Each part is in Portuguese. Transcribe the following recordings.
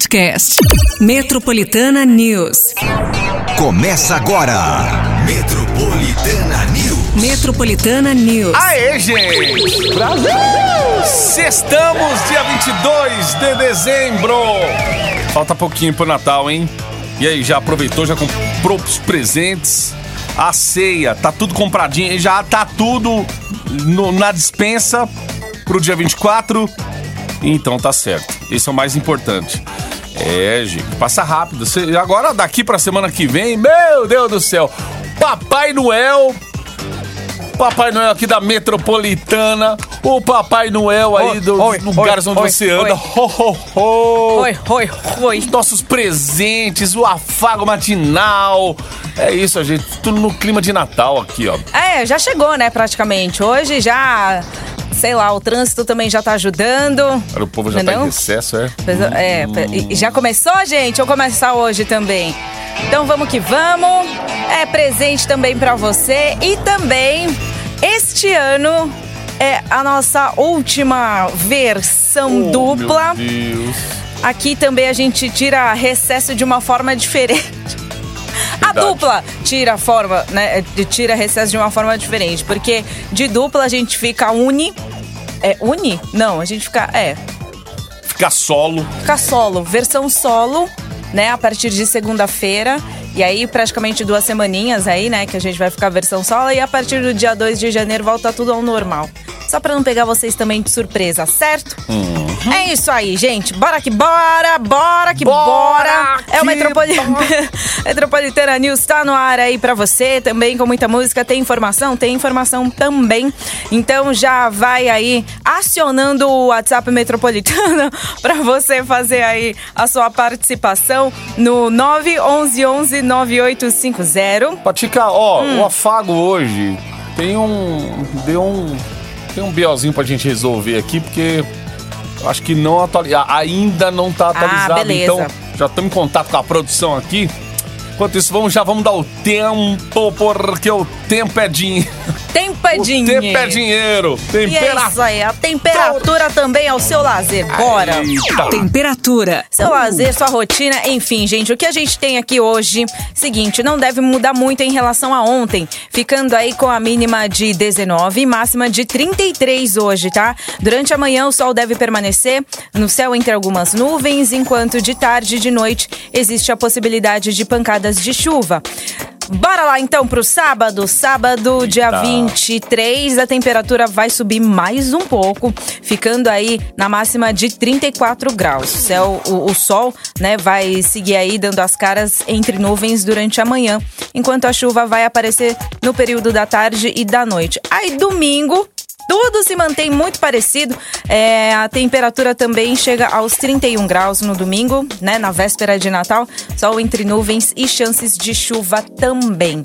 podcast. Metropolitana News. Começa agora. Metropolitana News. Metropolitana News. Aê, gente! Brasil! Sextamos, dia 22 de dezembro. Falta pouquinho pro Natal, hein? E aí, já aproveitou, já comprou os presentes? A ceia, tá tudo compradinho, já tá tudo no- na dispensa pro dia 24? Então tá certo. Esse é o mais importante. É, gente, passa rápido. Agora, daqui pra semana que vem, meu Deus do céu, Papai Noel Papai Noel aqui da Metropolitana, o Papai Noel aí Oi, dos oi, lugares oi, onde oi, você oi. anda. Ho, ho, ho. Oi, oi, oi. Os nossos presentes, o afago matinal. É isso, a gente. Tudo no clima de Natal aqui, ó. É, já chegou, né, praticamente. Hoje já, sei lá, o trânsito também já tá ajudando. Agora o povo já Não é tá não? em recesso, é? Pois é, É, e- e já começou, gente? Ou começar hoje também? Então vamos que vamos. É presente também pra você e também este ano é a nossa última versão Oh, dupla. Meu Deus. Aqui também a gente tira recesso de uma forma diferente. A dupla tira a forma, né? Tira recesso de uma forma diferente. Porque de dupla a gente fica uni. É uni? Não, a gente fica. É. Fica solo. Fica solo, versão solo, né? A partir de segunda-feira. E aí, praticamente duas semaninhas aí, né? Que a gente vai ficar versão solo. E a partir do dia 2 de janeiro volta tudo ao normal. Só pra não pegar vocês também de surpresa, certo? É isso aí, gente. Bora que bora, bora que bora. Bora é o que Metropoli... Metropolitana News tá no ar aí pra você, também com muita música. Tem informação? Tem informação também. Então já vai aí acionando o WhatsApp Metropolitana pra você fazer aí a sua participação no 911 9850. Patica, ó, Hum. o afago hoje tem um. Deu um. Tem um BOzinho pra gente resolver aqui, porque acho que não atualiza, ainda não tá atualizado. Ah, beleza. Então, já estamos em contato com a produção aqui. Enquanto isso, vamos, já vamos dar o tempo, porque o tempo é dinheiro. Tempo é O dinheiro. tempo é dinheiro. E é Temperatura. isso aí, a temperatura também é o seu lazer. Bora! Eita. Temperatura. Seu lazer, sua rotina, enfim, gente, o que a gente tem aqui hoje, seguinte, não deve mudar muito em relação a ontem, ficando aí com a mínima de 19 e máxima de 33 hoje, tá? Durante a manhã o sol deve permanecer no céu entre algumas nuvens, enquanto de tarde e de noite existe a possibilidade de pancadas de chuva. Bora lá então pro sábado. Sábado, dia Eita. 23, a temperatura vai subir mais um pouco, ficando aí na máxima de 34 graus. O céu, o, o sol, né, vai seguir aí dando as caras entre nuvens durante a manhã, enquanto a chuva vai aparecer no período da tarde e da noite. Aí domingo, tudo se mantém muito parecido. É, a temperatura também chega aos 31 graus no domingo, né? Na véspera de Natal. Sol entre nuvens e chances de chuva também.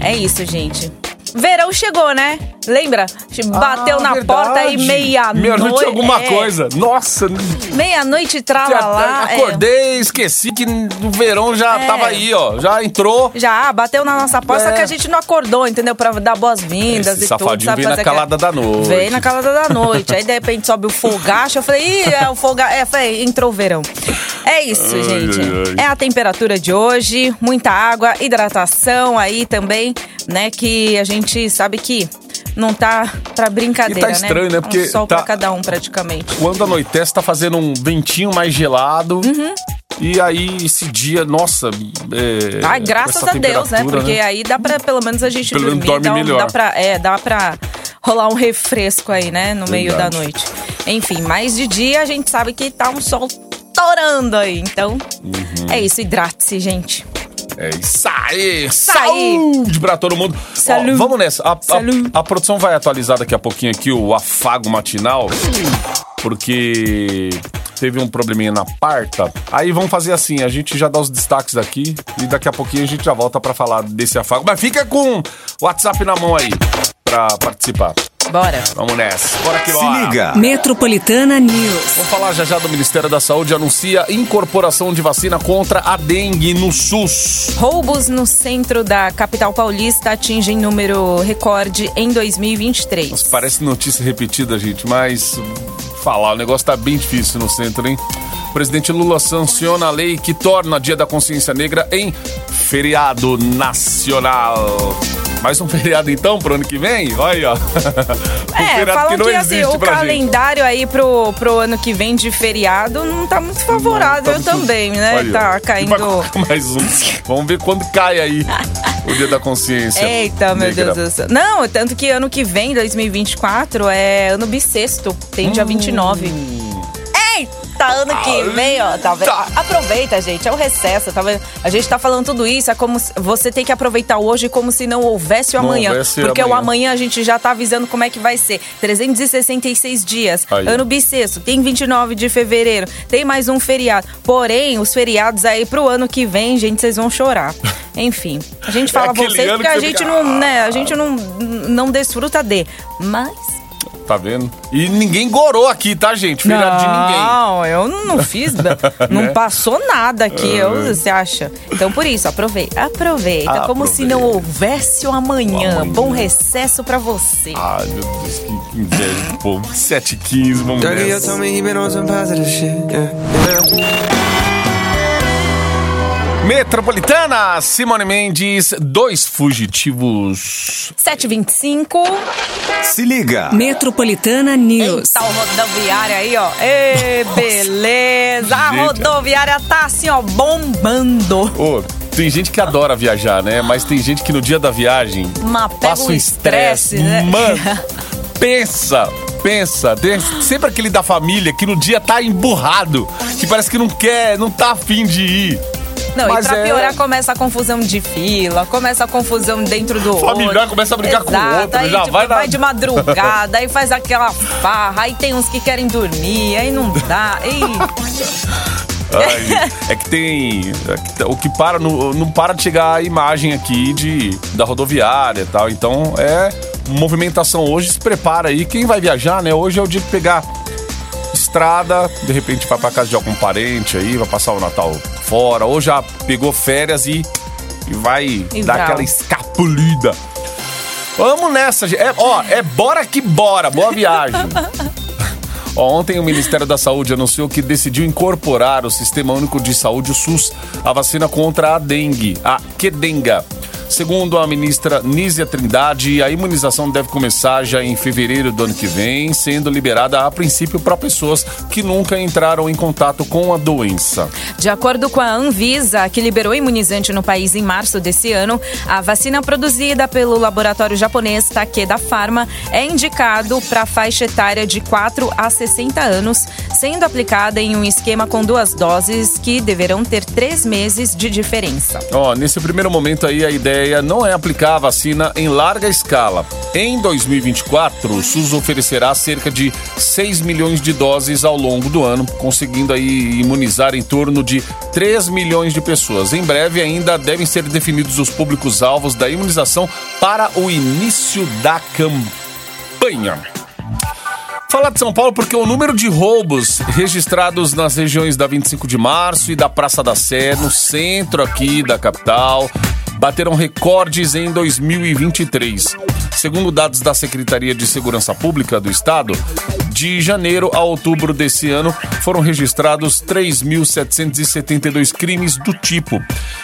É isso, gente. Verão chegou, né? Lembra? Bateu Ah, na verdade. porta aí meia-noite. Meia-noite alguma é, coisa. Nossa, Meia-noite tralalá. é. acordei, esqueci que no verão já É. tava aí, ó. Já entrou. Já bateu na nossa porta, É. só que a gente não acordou, entendeu? Pra dar boas-vindas e tudo. safadinho veio na calada aquela- da noite. Veio na calada da noite. Aí, de repente, sobe o folgacho. Eu falei, ih, é o folgacho. É, falei, entrou o verão. É isso, Ai, gente. ai, ai. É a temperatura de hoje, muita água, hidratação aí também, né? Que a gente sabe que não tá pra brincadeira, E tá estranho, né? É Porque um sol tá- pra cada um, praticamente. Quando anoitece, tá fazendo um ventinho mais gelado. Uhum. E aí, esse dia, nossa. É, com graças a Deus, né? temperatura, Porque aí dá pra, pelo menos, a gente Pelo dormir. dorme dá, um- melhor. Dá pra, é, dá pra rolar um refresco aí, né? No meio da Verdade. noite. Enfim, mas de dia a gente sabe que tá um sol torando aí. Então, Uhum. é isso. Hidrate-se, gente. É isso aí! Saúde pra todo mundo! Ó, Saúde. vamos nessa. A, a- a produção vai atualizar daqui a pouquinho aqui o afago matinal, porque teve um probleminha na parta. Aí vamos fazer assim: a gente já dá os destaques aqui e daqui a pouquinho a gente já volta pra falar desse afago. Mas fica com o WhatsApp na mão aí pra participar. Bora. Vamos nessa. Bora que Se liga. Metropolitana News. Vamos falar já já do Ministério da Saúde anuncia incorporação de vacina contra a dengue no SUS. Roubos no centro da capital paulista atingem número recorde em 2023. Parece notícia repetida, gente, mas falar, o negócio tá bem difícil no centro, hein? O presidente Lula sanciona a lei que torna Dia da Consciência Negra em feriado nacional. Mais um feriado então pro ano que vem? Olha aí, ó. É, falam que, assim, o pra gente. calendário aí pro, pro ano que vem de feriado não tá muito favorável Tá muito- também, né? Olha, tá caindo. mais um. Vamos ver quando cai aí o dia da consciência. Eita, meu negra. Deus do céu. Não, tanto que ano que vem, 2024, é ano bissexto. Tem Hum. dia 29. Eita, ano que vem, ó. Tá vendo? Tá. Aproveita, gente. É o recesso, tá vendo? A gente tá falando tudo isso. É como se você tem que aproveitar hoje como se não houvesse o Não amanhã. houvesse porque o amanhã. amanhã a gente já tá avisando como é que vai ser. 366 dias. Aí. Ano bissexto. Tem 29 de fevereiro. Tem mais um feriado. Porém, os feriados aí pro ano que vem, gente, vocês vão chorar. Enfim, a gente fala É vocês porque que a gente fica, não, né, a gente não, não desfruta de. Mas. Tá vendo? E ninguém gorou aqui, tá, gente? Feriado de ninguém. Não, eu não fiz. não Né? passou nada aqui, eu, você acha? Então, por isso, aproveita. Aproveita, como se não Aproveita. houvesse o amanhã. Amanhã. Bom recesso pra você. Ai, meu Deus, que, que inveja do povo. 7 15 vamos Dougie, you nessa. told me he been on some positive shit. Yeah. yeah. Metropolitana, Simone Mendes, dois fugitivos. 725. Se liga. Metropolitana News. Eita, o rodoviária aí, ó. Ê, beleza. A rodoviária tá assim, ó, bombando. Ô, tem gente que adora viajar, né? Mas tem gente que no dia da viagem pega passa um estresse. estresse, né? Mano, pensa, pensa. Tem sempre aquele da família que no dia tá emburrado, que parece que não quer, não tá afim de ir. Não, Mas e pra é- piorar, começa a confusão de fila, começa a confusão dentro do Familiar ônibus. começa a brigar com o Exato, outro, aí, já tipo, vai na- de madrugada, aí faz aquela farra, aí tem uns que querem dormir, aí não dá. Ei, Ai, é que tem. é que tá- o que para. Não, não para de chegar a imagem aqui de, da rodoviária e tal. Então é movimentação hoje. Se prepara aí. Quem vai viajar, né? Hoje é o dia de pegar estrada, de repente vai pra casa de algum parente aí, vai passar o Natal fora, ou já pegou férias e, e vai E dar aquela escapulida. Vamos nessa, gente. É, ó, é bora que bora. Boa viagem. Ó, Ontem o Ministério da Saúde anunciou que decidiu incorporar o Sistema Único de Saúde, o SUS, a vacina contra a dengue, a Quedenga. Segundo a ministra Nízia Trindade, a imunização deve começar já em fevereiro do ano que vem, sendo liberada a princípio para pessoas que nunca entraram em contato com a doença. De acordo com a Anvisa, que liberou o imunizante no país em março desse ano, a vacina produzida pelo laboratório japonês Takeda Pharma é indicado para a faixa etária de 4 a 60 anos, sendo aplicada em um esquema com duas doses que deverão ter três meses de diferença. Ó, nesse primeiro momento aí, a ideia não é aplicar a vacina em larga escala. Em 2024, o SUS oferecerá cerca de 6 milhões de doses ao longo do ano, conseguindo aí imunizar em torno de 3 milhões de pessoas. Em breve ainda devem ser definidos os públicos-alvos da imunização para o início da campanha. Falar de São Paulo porque o número de roubos registrados nas regiões da 25 de março e da Praça da Sé, no centro aqui da capital, bateram recordes em 2023. Segundo dados da Secretaria de Segurança Pública do Estado, de janeiro a outubro desse ano foram registrados 3.772 crimes do tipo.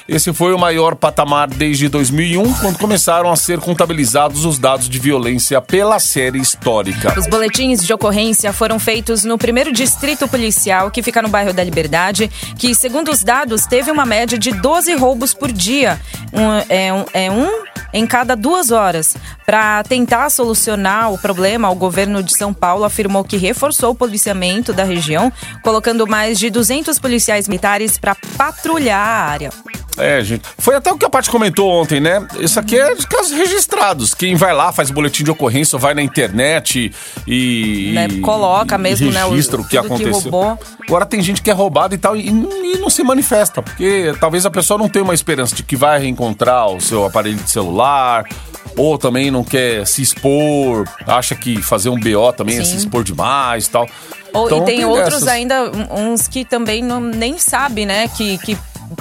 Esse foi o maior patamar desde 2001, quando começaram a ser contabilizados os dados de violência pela série histórica. Os boletins de ocorrência foram feitos no primeiro distrito policial, que fica no bairro da Liberdade, que, segundo os dados, teve uma média de 12 roubos por dia. Um, é, um, é um em cada duas horas. Para tentar solucionar o problema, o governo de São Paulo afirmou que reforçou o policiamento da região, colocando mais de 200 policiais militares para patrulhar a área. É, gente. Foi até o que a Paty comentou ontem, né? Isso aqui é de casos registrados. Quem vai lá, faz boletim de ocorrência, vai na internet e. Né, coloca mesmo, né, o- Registra o que que aconteceu. roubou. Agora tem gente que é roubada e tal e, e não se manifesta, porque talvez a pessoa não tenha uma esperança de que vai reencontrar o seu aparelho de celular. Ou também não quer se expor, acha que fazer um BO também é Sim. se expor demais e tal. Ou, Então, e tem, outros dessas. ainda, uns que também não, nem sabe, né? Que, que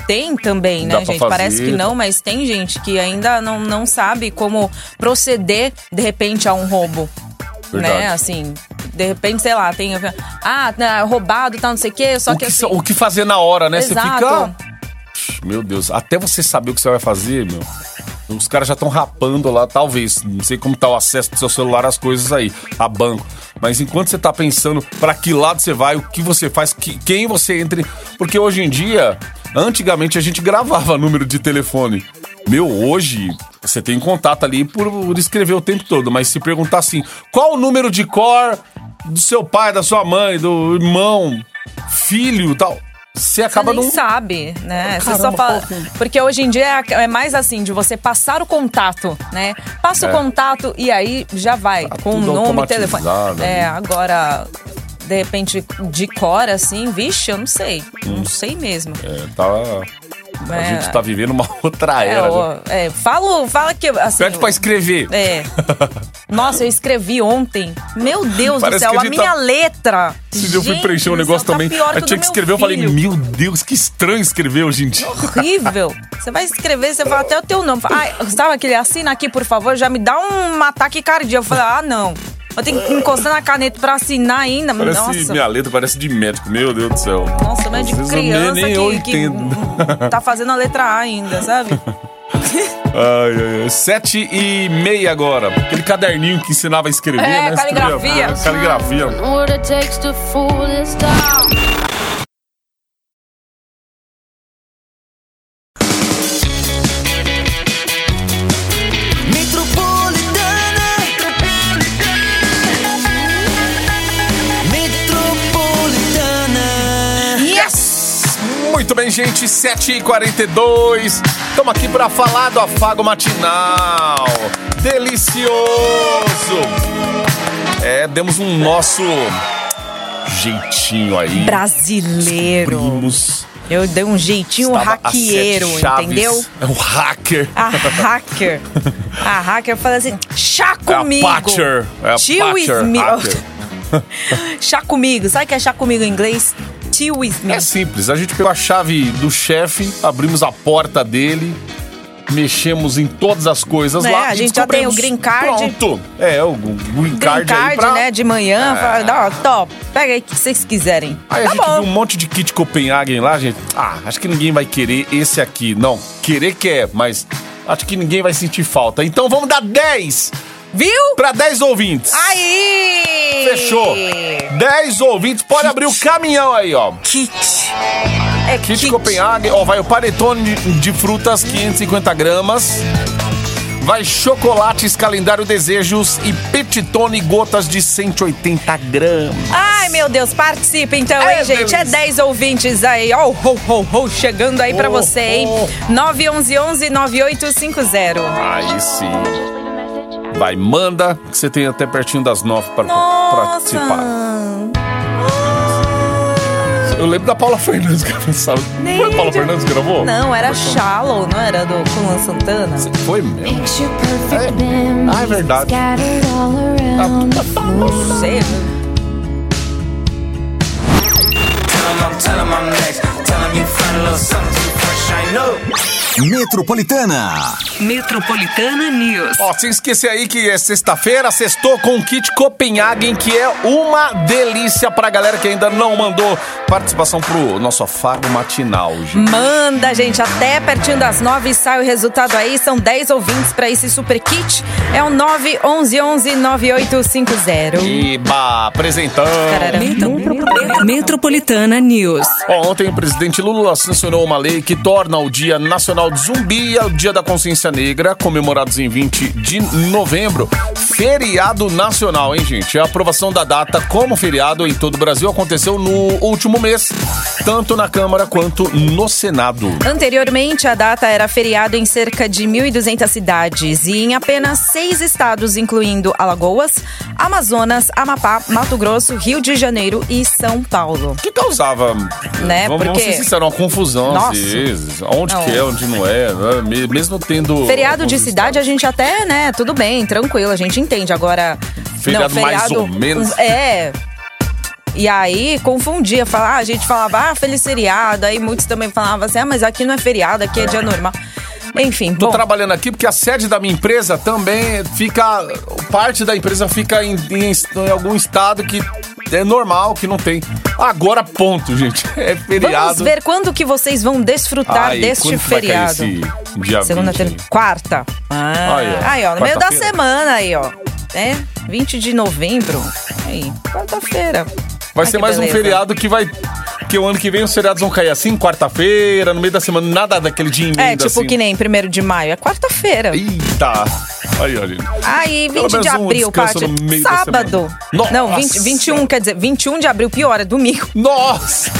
tem também, né, gente? fazer. Parece que não, mas tem gente que ainda não, não sabe como proceder, de repente, a um roubo. Verdade. Né? Assim, De repente, sei lá, tem. Ah, né, roubado e tal, não sei o quê. Só o, que, que, assim, o que fazer na hora, né? Você Exato. fica. Meu Deus, até você saber o que você vai fazer, meu. Os caras já estão rapando lá, talvez. Não sei como tá o acesso do seu celular às coisas aí, a banco. Mas enquanto você tá pensando pra que lado você vai, o que você faz, que- quem você entre. Porque hoje em dia, antigamente a gente gravava número de telefone. Meu, hoje você tem contato ali por, por escrever o tempo todo. Mas se perguntar assim, qual o número de cor do seu pai, da sua mãe, do irmão, filho e tal. Você Você acaba nem não. sabe, né? Você só fala. Porque hoje em dia é é mais assim, de você passar o contato, né? Passa É. o contato e aí já vai. Tá com o nome e telefone. É, agora, de repente, de cor, assim, vixe, eu não sei. Não sei mesmo. É, tá. A É. gente tá vivendo uma outra É, era. ó, já. é, falo, fala que. Assim, Pede pra escrever. É. Nossa, eu escrevi ontem. Meu Deus Parece do céu, a, gente minha tá- letra. Esse dia eu fui Gente preencher um negócio céu, tá também. que o tinha que escrever, eu falei, filho. meu Deus, que estranho escrever hoje em dia. horrível. Você vai escrever, você fala até o teu nome. Ai, sabe aquele assina aqui, por favor? Já me dá um ataque cardíaco. Eu falei, ah, não. Eu tenho que encostar na caneta pra assinar ainda. Parece Nossa. minha letra, parece de médico, meu Deus do céu. Nossa, mas de eu nem- criança nem eu que, que entendo. tá fazendo a letra A ainda, sabe? Ai, ai, ai. Sete e meia agora. Aquele caderninho que ensinava a escrever, É, né? caligrafia. Escrevia- Caligrafia. Bem, gente, 7h42. Estamos aqui para falar do afago matinal. Delicioso! É, demos um nosso jeitinho aí. Brasileiro. Primos. Eu dei um jeitinho Estava hackeiro, entendeu? É um hacker. A hacker. A hacker fala assim: chá É a comigo. Patcher. É a me. hacker. chá comigo. Sabe o que é chá comigo em inglês? Me. É simples, a gente pegou a chave do chefe, abrimos a porta dele, mexemos em todas as coisas É, lá. a gente já tem o green card. Pronto. É, o green Green card, pra... né? De manhã. Fala, Dá, top. Pega aí o que vocês quiserem. Aí tá a gente bom. viu um monte de kit Copenhagen lá, gente. Ah, acho que ninguém vai querer esse aqui. Não, querer quer, mas acho que ninguém vai sentir falta. Então vamos dar 10 Viu? para 10 ouvintes. Aí! Fechou. 10 ouvintes, pode abrir o caminhão aí, ó. Kit. É Kit, kit. Copenhagen, ó, vai o panetone de, de frutas, 550 gramas. Vai chocolates, calendário desejos e petitone gotas de 180 gramas. Ai, meu Deus, participa então, É, hein, gente? É delícia. 10 ouvintes aí, ó, ho, ho, ho, chegando aí pra Oh, você, hein? oh. 911-9850. Aí sim. Vai, manda, que você tem até pertinho das 9 para participar. Eu lembro da Paula Fernandes gravando. Nem Foi a Paula de- Fernandes que gravou? Não, era Shallow, não era do Luan Santana? Foi mesmo. É. Ah, é verdade. the floor. Não sei. Tell 'em I'm, next Tell 'em you find a little something fresh I know Metropolitana. Metropolitana News. Ó, sem esquecer aí que é sexta-feira, sextou com o kit Copenhagen, que é uma delícia pra galera que ainda não mandou participação pro nosso afago matinal, gente. Manda, gente, até pertinho das 9 sai o resultado aí. São 10 ouvintes pra esse super kit. É o 911-9850. Iba, apresentando. Tarará. Metropolitana News. Ó, ontem o presidente Lula sancionou uma lei que torna o Dia Nacional do Zumbi e o Dia da Consciência Negra, comemorados em 20 de novembro, feriado nacional, hein, gente? A aprovação da data como feriado em todo o Brasil aconteceu no último mês, tanto na Câmara quanto no Senado. Anteriormente, a data era feriado em cerca de 1.200 cidades e em apenas seis estados, incluindo Alagoas, Amazonas, Amapá, Mato Grosso, Rio de Janeiro e São Paulo. que causava, Né, vamos, vamos porque- ser sinceros, uma confusão às Nossa. vezes. Onde Não. que é, onde não é? Me- mesmo tendo... Feriado de alguns cidade a gente até, né, tudo bem, tranquilo, a gente entende. Agora, Feriado não, mais feriado ou menos. É. E aí confundia, falava, a gente falava, ah, feliz feriado, aí muitos também falavam assim, ah, mas aqui não é feriado, aqui é dia normal. Enfim, Tô bom. trabalhando aqui porque a sede da minha empresa também fica. Parte da empresa fica em, em- em algum estado que é normal, que não tem. Agora, ponto, gente. É feriado. Vamos ver quando que vocês vão desfrutar Ai, deste feriado. Segunda, 20 terça, quarta. Ah, Aí, ó. aí, ó, no meio da semana aí, ó. É, 20 de novembro. Aí, quarta-feira. Vai Ai, ser mais um beleza. feriado que vai. Que o ano que vem os feriados vão cair assim, quarta-feira, no meio da semana, nada daquele dia emenda É, tipo assim. que nem 1 de maio, é quarta-feira. Eita! Aí, olha. Aí, Pelo 20 de um abril, descanso Paty. Sábado. semana. Não, Nossa. 20, 21, quer dizer, 21 de abril, pior, é domingo. Nossa!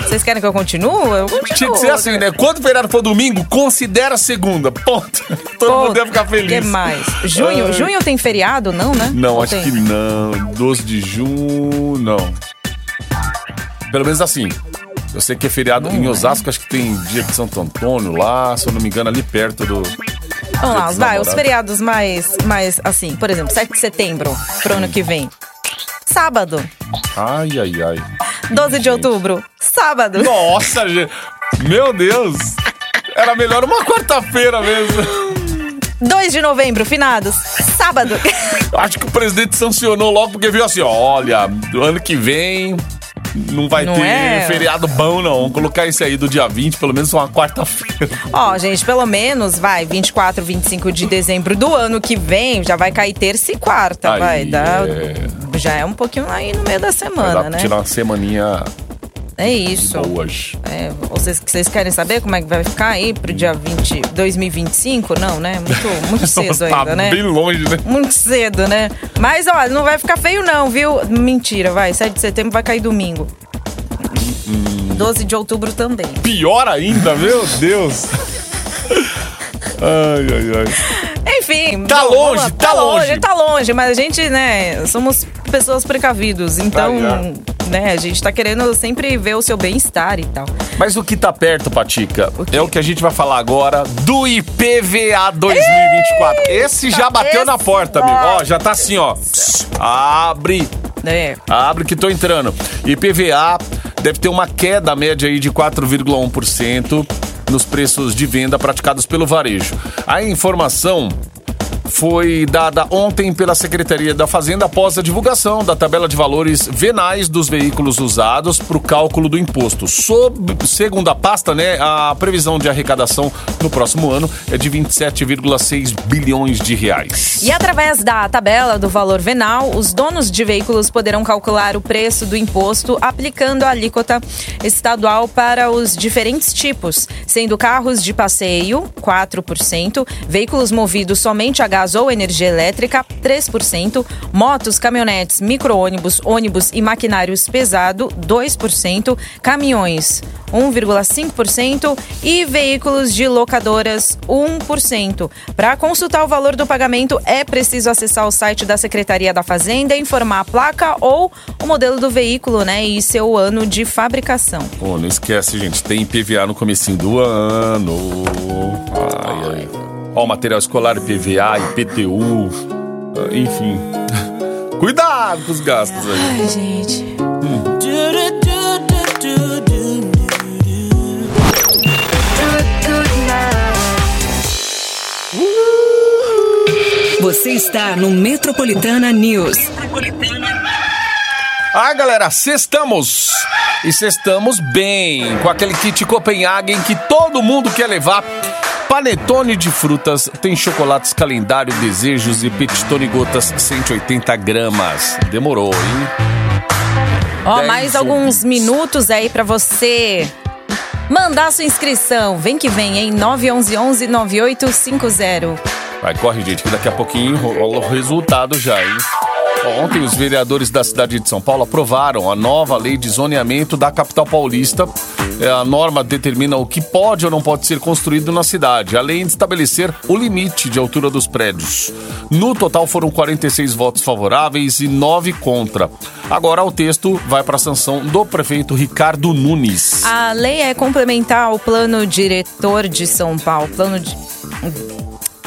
Vocês querem que eu continue? Eu continuo. Tinha que ser assim, né? Quando o feriado for domingo, considera segunda. Ponto. Todo mundo deve ficar O feliz. que mais? Junho, Ai. junho tem feriado, não, né? Não, Ou acho tem? que não. 12 de junho, não. Pelo menos assim. Eu sei que é feriado em Osasco, acho que tem dia de Santo Antônio lá, se eu não me engano, ali perto do. Vamos lá, vai, os feriados mais, mais assim, por exemplo, 7 de setembro, pro ano que vem. Sábado. Ai, ai, ai. 12 de Gente. outubro, sábado. Nossa, gente. Meu Deus. Era melhor uma quarta-feira mesmo. 2 de novembro, finados, sábado. Acho que o presidente sancionou logo porque viu assim, ó, olha, do ano que vem não vai Não ter é? feriado bom, não. Vamos colocar esse aí do dia 20, pelo menos uma quarta-feira. Ó, gente, pelo menos, vai, 24, 25 de dezembro do ano que vem, já vai cair terça e quarta, Aí, vai dar... é. Já é um pouquinho aí no meio da semana, né? tirar uma semaninha É isso. boas. É, vocês, vocês querem saber como é que vai ficar aí pro dia 20, 2025? Não, né? Muito, muito cedo tá ainda, né? bem longe, né? Muito cedo, né? Mas, olha, não vai ficar feio não, viu? Mentira, vai. 7 de setembro vai cair domingo. Hum. 12 de outubro também. Pior ainda, meu Deus. Ai, ai, ai. Enfim. Tá bom, longe, lá. tá longe. Tá longe, mas a gente, né, somos pessoas precavidos. Então, Tá, né, a gente tá querendo sempre ver o seu bem-estar e tal. Mas o que tá perto, Patica, é o que a gente vai falar agora do IPVA 2024. Esse já bateu na esse porta, amigo. Ó, já tá assim, ó. Abre. É. Abre que tô entrando. IPVA deve ter uma queda média aí de 4,1% nos preços de venda praticados pelo varejo. A informação foi dada ontem pela Secretaria da Fazenda após a divulgação da tabela de valores venais dos veículos usados para o cálculo do imposto. Sob, segundo a pasta, né, a previsão de arrecadação no próximo ano é de 27,6 bilhões de reais. E através da tabela do valor venal, os donos de veículos poderão calcular o preço do imposto aplicando a alíquota estadual para os diferentes tipos, sendo carros de passeio, 4%, veículos movidos somente a gás ou energia elétrica, 3%, motos, caminhonetes, micro-ônibus, ônibus e maquinários pesado, 2%, caminhões, 1,5% e veículos de locadoras 1%. Para consultar o valor do pagamento é preciso acessar o site da Secretaria da Fazenda, informar a placa ou o modelo do veículo, né, e seu ano de fabricação. Pô, não esquece, gente, tem IPVA no comecinho do ano. Ai, ai. Ó, material escolar, IPVA, IPTU, ah, enfim. Cuidado com os gastos aí. Ai, gente. Você está no Metropolitana News. Ah, galera, cestamos! E cestamos bem, com aquele kit Copenhagen que todo mundo quer levar. Panetone de frutas, tem chocolates calendário, desejos e petitone gotas 180 gramas. Demorou, hein? Ó, 10 mais alguns 20. minutos aí pra você mandar sua inscrição. Vem que vem, hein? 911 9850. Vai, corre, gente, que daqui a pouquinho rola o resultado já, hein? Ontem, os vereadores da cidade de São Paulo aprovaram a nova lei de zoneamento da capital paulista. É, A norma determina o que pode ou não pode ser construído na cidade, além de estabelecer o limite de altura dos prédios. No total, foram 46 votos favoráveis e 9 contra. Agora, o texto vai para a sanção do prefeito Ricardo Nunes. A lei é complementar ao plano diretor de São Paulo. Plano de.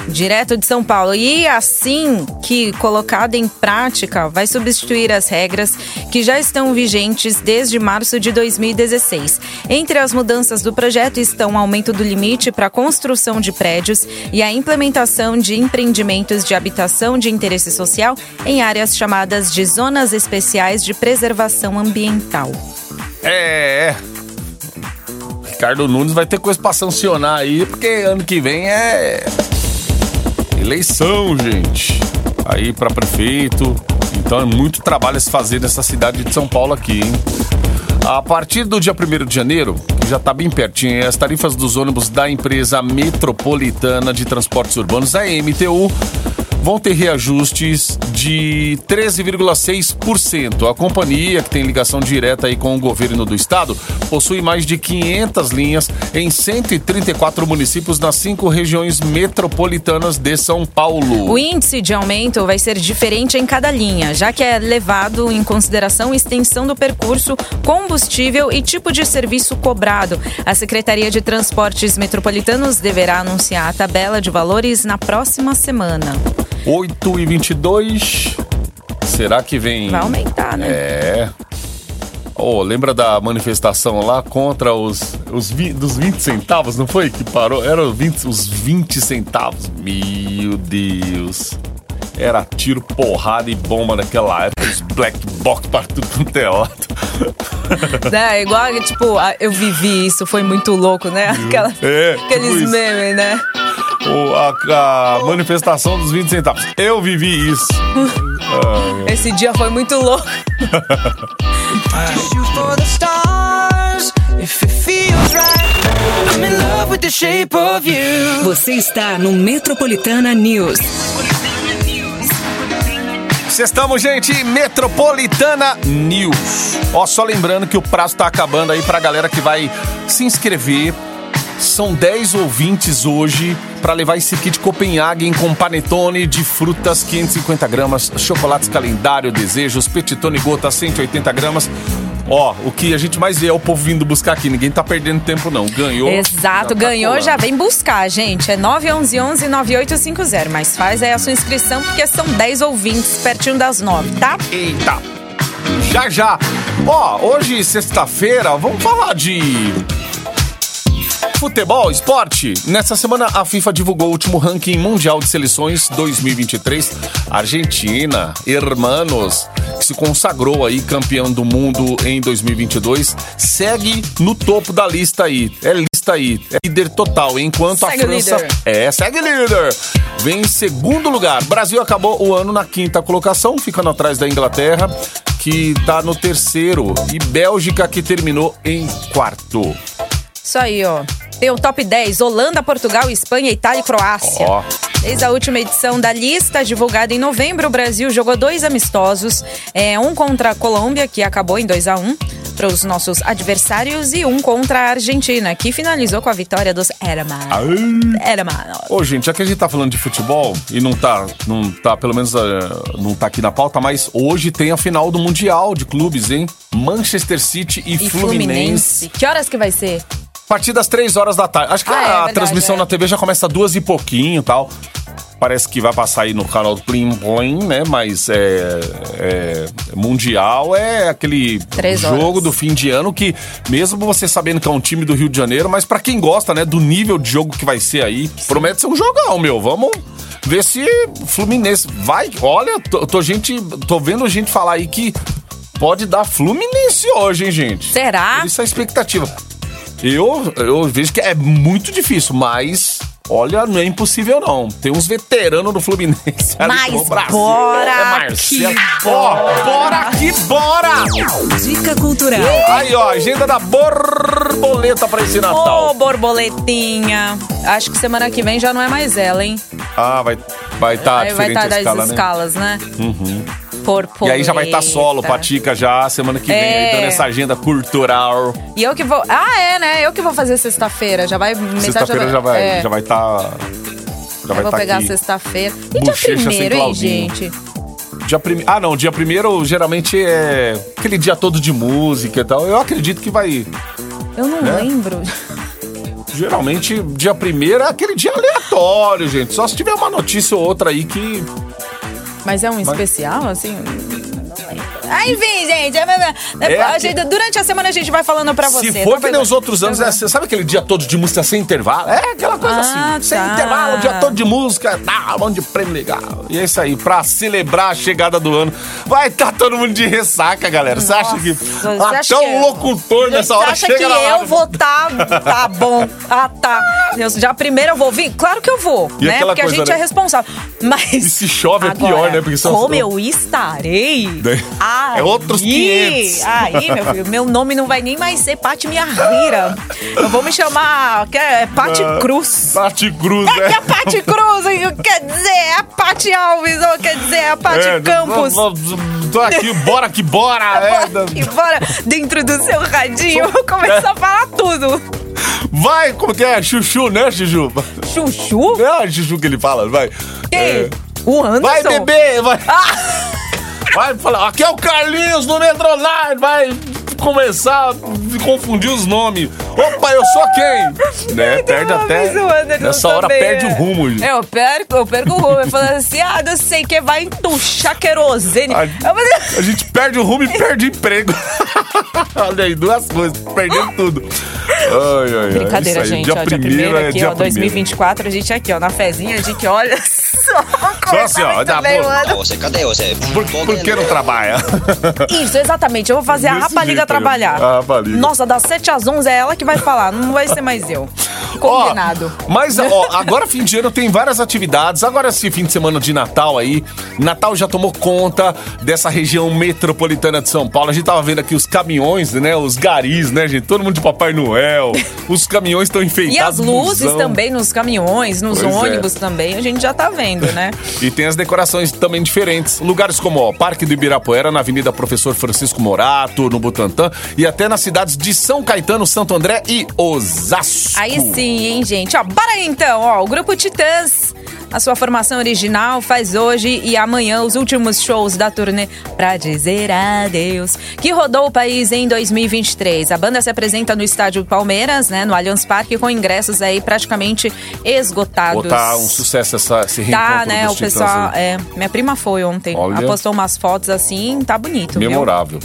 Direto de São Paulo. E assim que colocada em prática, vai substituir as regras que já estão vigentes desde março de 2016. Entre as mudanças do projeto estão o aumento do limite para a construção de prédios e a implementação de empreendimentos de habitação de interesse social em áreas chamadas de zonas especiais de preservação ambiental. É, é. Ricardo Nunes vai ter coisa pra sancionar aí, porque ano que vem é. Eleição, gente. Aí pra prefeito. Então é muito trabalho a se fazer nessa cidade de São Paulo aqui, hein? A partir do dia 1 de janeiro, que já está bem pertinho, as tarifas dos ônibus da empresa metropolitana de transportes urbanos, a MTU, vão ter reajustes de 13,6%. A companhia, que tem ligação direta aí com o governo do estado, possui mais de 500 linhas em 134 municípios nas cinco regiões metropolitanas de São Paulo. O índice de aumento vai ser diferente em cada linha, já que é levado em consideração extensão do percurso, combustível e tipo de serviço cobrado. A Secretaria de Transportes Metropolitanos deverá anunciar a tabela de valores na próxima semana. 8 e 22. Será que vem. Vai aumentar, né? É. Oh, lembra da manifestação lá contra os, os vi- dos 20 centavos, não foi? Que parou? Era os 20, os 20 centavos. Meu Deus. Era tiro, porrada e bomba naquela época. Os black box para tudo quanto é lado. É, igual, tipo, eu vivi isso, foi muito louco, né? Aquela, É, tipo aqueles isso. memes, né? O- a, a manifestação dos 20 centavos. Eu vivi isso. Esse dia foi muito louco. Você está no Metropolitana News. Estamos, gente, Metropolitana News. Ó, só lembrando que o prazo tá acabando aí pra galera que vai se inscrever. São 10 ouvintes hoje pra levar esse kit Copenhagen com panetone de frutas 550 gramas, chocolates calendário, desejos, petitone gota 180 gramas. Ó, o que a gente mais vê é o povo vindo buscar aqui. Ninguém tá perdendo tempo, não. Ganhou. Exato, tá ganhou, colando. já vem buscar, gente. É 911-9850. Mas faz aí a sua inscrição, porque são 10 ouvintes pertinho das 9, tá? Eita! Já já! Ó, hoje, sexta-feira, vamos falar de. Futebol, esporte. Nessa semana, a FIFA divulgou o último ranking mundial de seleções 2023. Argentina, Hermanos, que se consagrou aí campeão do mundo em 2022, segue no topo da lista aí. É lista aí. É líder total. Enquanto Segue a França. líder. É, segue líder. Vem em segundo lugar. Brasil acabou o ano na quinta colocação, ficando atrás da Inglaterra, que tá no terceiro. E Bélgica, que terminou em quarto. Isso aí, ó. Tem o top 10: Holanda, Portugal, Espanha, Itália e Croácia. Ó. Desde a última edição da lista, divulgada em novembro, o Brasil jogou dois amistosos: é, um contra a Colômbia, que acabou em 2 a 1 para os nossos adversários, e um contra a Argentina, que finalizou com a vitória dos Hermanos. Hermanos. Ô, gente, já que a gente tá falando de futebol e não tá, não tá, pelo menos eh, não tá aqui na pauta, mas hoje tem a final do Mundial de clubes, hein? Manchester City e, E Fluminense. Fluminense. Que horas que vai ser? A partir das três horas da tarde. Acho que Ah, a é verdade, transmissão é. na TV já começa duas e pouquinho e tal. Parece que vai passar aí no canal do Plim Plim, né? Mas é, é, Mundial é aquele jogo do fim de ano que, mesmo você sabendo que é um time do Rio de Janeiro, mas pra quem gosta, né, do nível de jogo que vai ser aí, promete ser um jogão, meu. Vamos ver se Fluminense vai. Olha, tô, tô gente, tô vendo gente falar aí que pode dar Fluminense hoje, hein, gente? Será? Isso é a expectativa. Eu, eu vejo que é muito difícil, mas olha, não é impossível não. Tem uns veteranos do Fluminense. ali Mas no Brasil. bora É Marcelo. que Ó, bora que bora! Dica cultural. Aí, ó, agenda da borboleta pra esse Ô, Natal. borboletinha. Acho que semana que vem já não é mais ela, hein? Ah, vai vai tá aí vai diferente estar a das escala, né? escalas, né? E aí já vai estar solo, Patica já semana que vem, É. aí dando essa agenda cultural. E eu que vou. Ah, é, né? Eu que vou fazer sexta-feira. Já vai. Sexta-feira já vai, é. já vai estar já Eu vai vou tá pegar sexta-feira. E dia primeiro, hein, gente? Dia prime... Ah, não, dia primeiro geralmente é aquele dia todo de música e tal. Eu acredito que vai. Eu não Né? lembro. Geralmente, dia primeiro é aquele dia aleatório, gente. Só se tiver uma notícia ou outra aí que. Mas é um especial, assim? Ah, enfim, gente. é- é- É a que- gente- durante a semana a gente vai falando pra você. Se for Então que nem os outros anos, é, você sabe aquele dia todo de música sem intervalo? É aquela coisa Ah, assim, sem tá. intervalo, o dia todo de música, tá, um monte de prêmio legal. E é isso aí, pra celebrar a chegada do ano. Vai estar todo mundo de ressaca, galera. Você acha que até acha o que- locutor nessa hora acha chega que na eu vou tá, tá bom. Ah, tá. Eu, já primeiro eu vou vir? Claro que eu vou, E né? Porque a coisa, gente né? é responsável. Mas. E se chove é Agora, pior, né? Porque são- como eu estarei? Daí- Aí, é outros 500. Aí, meu filho, meu nome não vai nem mais ser Pati Minha Rira. Eu vou me chamar que é Pati Cruz. Pati Cruz, É que né? a Pati Cruz, quer dizer, é a Pati Alves, ou quer dizer, é a Pati É, Campos. Tô aqui, bora que bora. é, Bora, que bora dentro do seu radinho, vou começar a falar tudo. Vai, como que é? Chuchu, né, Chuchu? Chuchu? É Chuchu que ele fala, vai. Quem? É. O Anderson? Vai, bebê, vai. Ah, Vai falar, aqui é o Carlinhos do Metroline, vai começar a confundir os nomes. Opa, eu sou quem? Né? Perde até. Nessa hora também, perde é. o rumo, gente. Eu perco, eu perco o rumo. Eu falo assim, ah, não sei que vai entuchar querosene. A, Eu falei, a gente perde o rumo e perde emprego. Olha aí, duas coisas, perdendo tudo. Ai, ai, ai. Brincadeira, gente. Dia ó, dia primeiro primeiro é aqui, dia ó, 2024, a gente aqui, ó, na fezinha, de que olha só. Só assim, ó, dá bem, bom. mano. você? Cadê você? Por, por que não trabalha? Isso, exatamente. Eu vou fazer a Desse rapaliga jeito aí, trabalhar. a rapaliga. Nossa, das 7 às 11 é ela que vai falar, não vai ser mais eu. Combinado. Ó, mas, ó, agora fim de ano tem várias atividades. Agora esse fim de semana de Natal aí. Natal já tomou conta dessa região metropolitana de São Paulo. A gente tava vendo aqui os caminhões, né? Os garis, né, gente? Todo mundo de Papai Noel. Os caminhões estão enfeitados. E as luzes também nos caminhões, nos Pois é. ônibus também, a gente já tá vendo, né? E tem as decorações também diferentes. Lugares como ó, Parque do Ibirapuera, na Avenida Professor Francisco Morato, no Butantã. E até nas cidades de São Caetano, Santo André e Osasco. Aí sim, hein, gente? Ó, bora aí então, ó. O Grupo Titãs, a sua formação original, faz hoje e amanhã os últimos shows da turnê Pra Dizer Adeus, que rodou o país em 2023. A banda se apresenta no estádio Palmeiras, né, no Allianz Parque, com ingressos aí praticamente esgotados. Pô, tá um sucesso essa, esse reencontro Tá, né? O pessoal. É, minha prima foi ontem. Olha. Postou umas fotos assim, tá bonito. Memorável.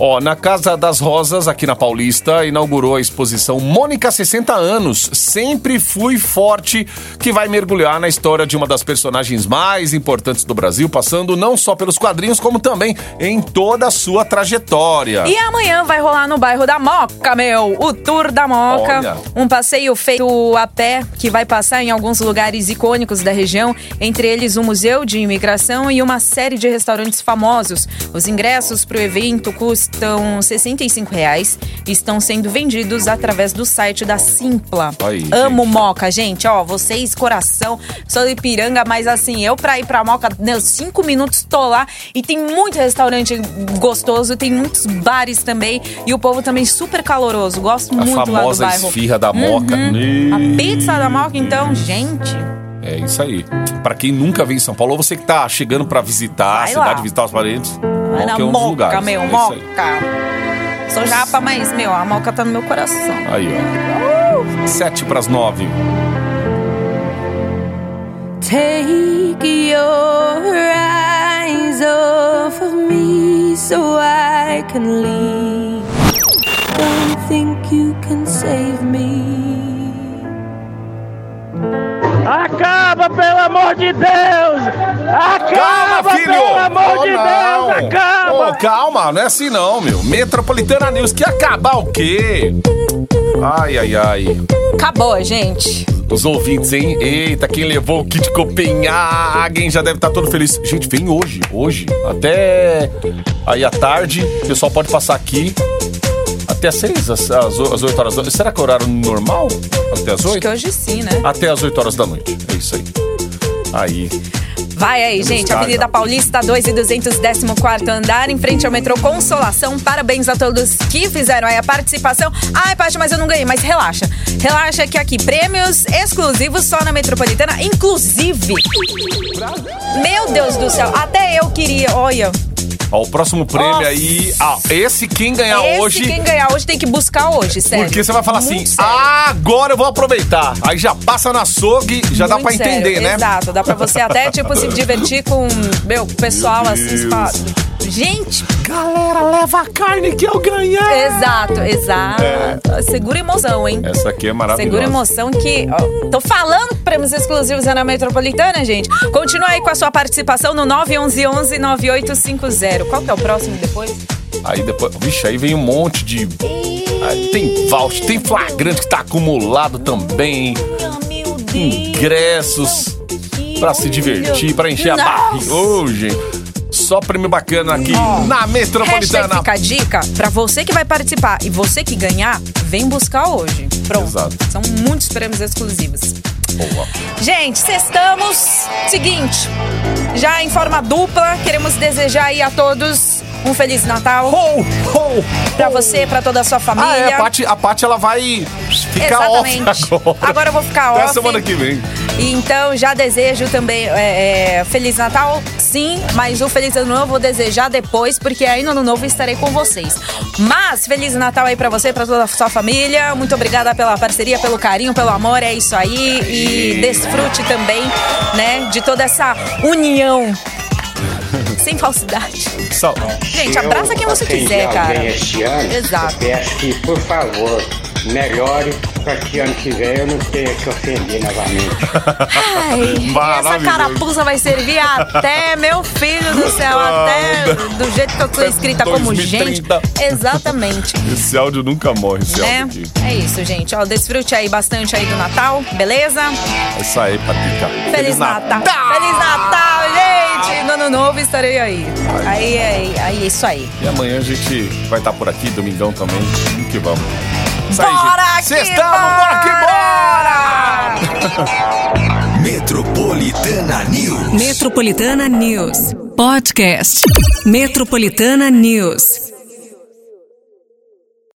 Ó, na Casa das Rosas, aqui na Paulista, inaugurou a exposição Mônica 60 anos. Sempre fui forte, que vai mergulhar na história de uma das personagens mais importantes do Brasil, passando não só pelos quadrinhos, como também em toda a sua trajetória. E amanhã vai rolar no bairro da Moca, meu, o Tour da Moca. Olha. Um passeio feito a pé que vai passar em alguns lugares icônicos da região, entre eles o Museu de Imigração e uma série de restaurantes famosos. Os ingressos para o evento custam 65 reais e estão sendo vendidos através do site da Simpla. Aí, Amo gente. Moca, gente, ó, vocês, coração, sou de Ipiranga, mas assim, eu pra ir pra Moca, meus cinco minutos tô lá e tem muito restaurante gostoso, tem muitos bares também e o povo também super caloroso, gosto a muito lá do famosa bairro. esfirra da Moca. A Né? pizza da Moca, então, gente, É isso aí. Pra quem nunca veio em São Paulo, ou você que tá chegando pra visitar a Vai cidade, lá. visitar os parentes, vai na Moca é um dos Moca, lugares. meu, É Moca. Sou japa, mas, meu, a Moca tá no meu coração. Aí, ó. Sete pras nove. Take your eyes off of me so I can leave. Don't think you can save me. Acaba, pelo amor de Deus! Acaba, Calma, filho! pelo amor Oh, de não. Deus! Acaba! Ô, calma, não é assim não, meu. Metropolitana News, que acabar o quê? Ai, ai, ai. Acabou, gente. Os ouvintes, hein? Eita, quem levou o kit Copenhagen já deve estar todo feliz. Gente, vem hoje, hoje. Até aí à tarde, o pessoal pode passar aqui. Até às seis, às, às, às 8 horas da noite. Será que é horário normal? Até às Acho 8? que hoje sim, né? Até às 8 horas da noite. É isso aí. Aí. Vai aí, gente. cara, Avenida. Paulista, 2 e 214 andar, em frente ao metrô Consolação. Parabéns a todos que fizeram aí a participação. Ai, Paty, mas eu não ganhei. Mas relaxa. Relaxa que aqui, prêmios exclusivos só na Metropolitana. Inclusive, meu Deus do céu, até eu queria. Olha. Ó, o próximo prêmio Nossa. aí. Ah, esse quem ganhar Esse hoje. quem ganhar hoje tem que buscar hoje, sério. Porque você vai falar assim, Muito sério. agora eu vou aproveitar. Aí já passa na açougue, já dá Muito pra entender, sério, né? Exato, dá pra você até, tipo, se divertir com, meu, o pessoal, Meu assim, você fala, gente, Galera, leva a carne que eu ganhei. exato, exato. Segura emoção, hein? Essa aqui é maravilhosa. Segura emoção que. Ó, tô falando prêmios exclusivos é na Metropolitana, gente. Continua aí com a sua participação no 911-9850. Qual que é o próximo depois? Aí depois, vixe, aí vem um monte de. Aí tem voucher, tem flagrante que tá acumulado também. Ingressos pra se divertir, pra encher a barriga. Ô, gente. Só prêmio bacana aqui na Hashtag Metropolitana. fica a dica pra você que vai participar e você que ganhar, vem buscar hoje. Pronto. Exato. São muitos prêmios exclusivos. Boa. Gente, sextamos. Seguinte, já em forma dupla, queremos desejar aí a todos um Feliz Natal. Ho, ho, Pra você, pra toda a sua família. Ah, é, a Paty, a Paty, ela vai ficar Exatamente. off agora. Agora eu vou ficar Até off. semana que vem. Então já desejo também é, é, Feliz Natal, sim, mas o Feliz Ano Novo eu vou desejar depois, porque aí no Ano Novo estarei com vocês. Mas Feliz Natal aí pra você, pra toda a sua família. Muito obrigada pela parceria, pelo carinho, pelo amor, é isso aí. E desfrute também, né, de toda essa união. Sem falsidade. Sal- Gente, abraça quem você quiser, cara. Este ano, Exato. Eu peço que, por favor, melhore para que ano que vem eu não tenha que ofender novamente. Ai, essa carapuça vai servir até, meu filho do céu, até do jeito que eu tô escrita como gente. 2030. Exatamente. Esse áudio nunca morre, esse Né? áudio aqui. É isso, gente. Ó, desfrute aí bastante aí do Natal, beleza? É isso aí, Patrica. Feliz, Natal. Feliz Natal, gente! No ano novo estarei aí. Aí, aí, aí, é isso aí. E amanhã a gente vai estar por aqui, domingão também. Vamos que vamos. Isso aí, Bora gente. que Sextamos, bora que bora! Metropolitana News. Metropolitana News. Podcast. Metropolitana News.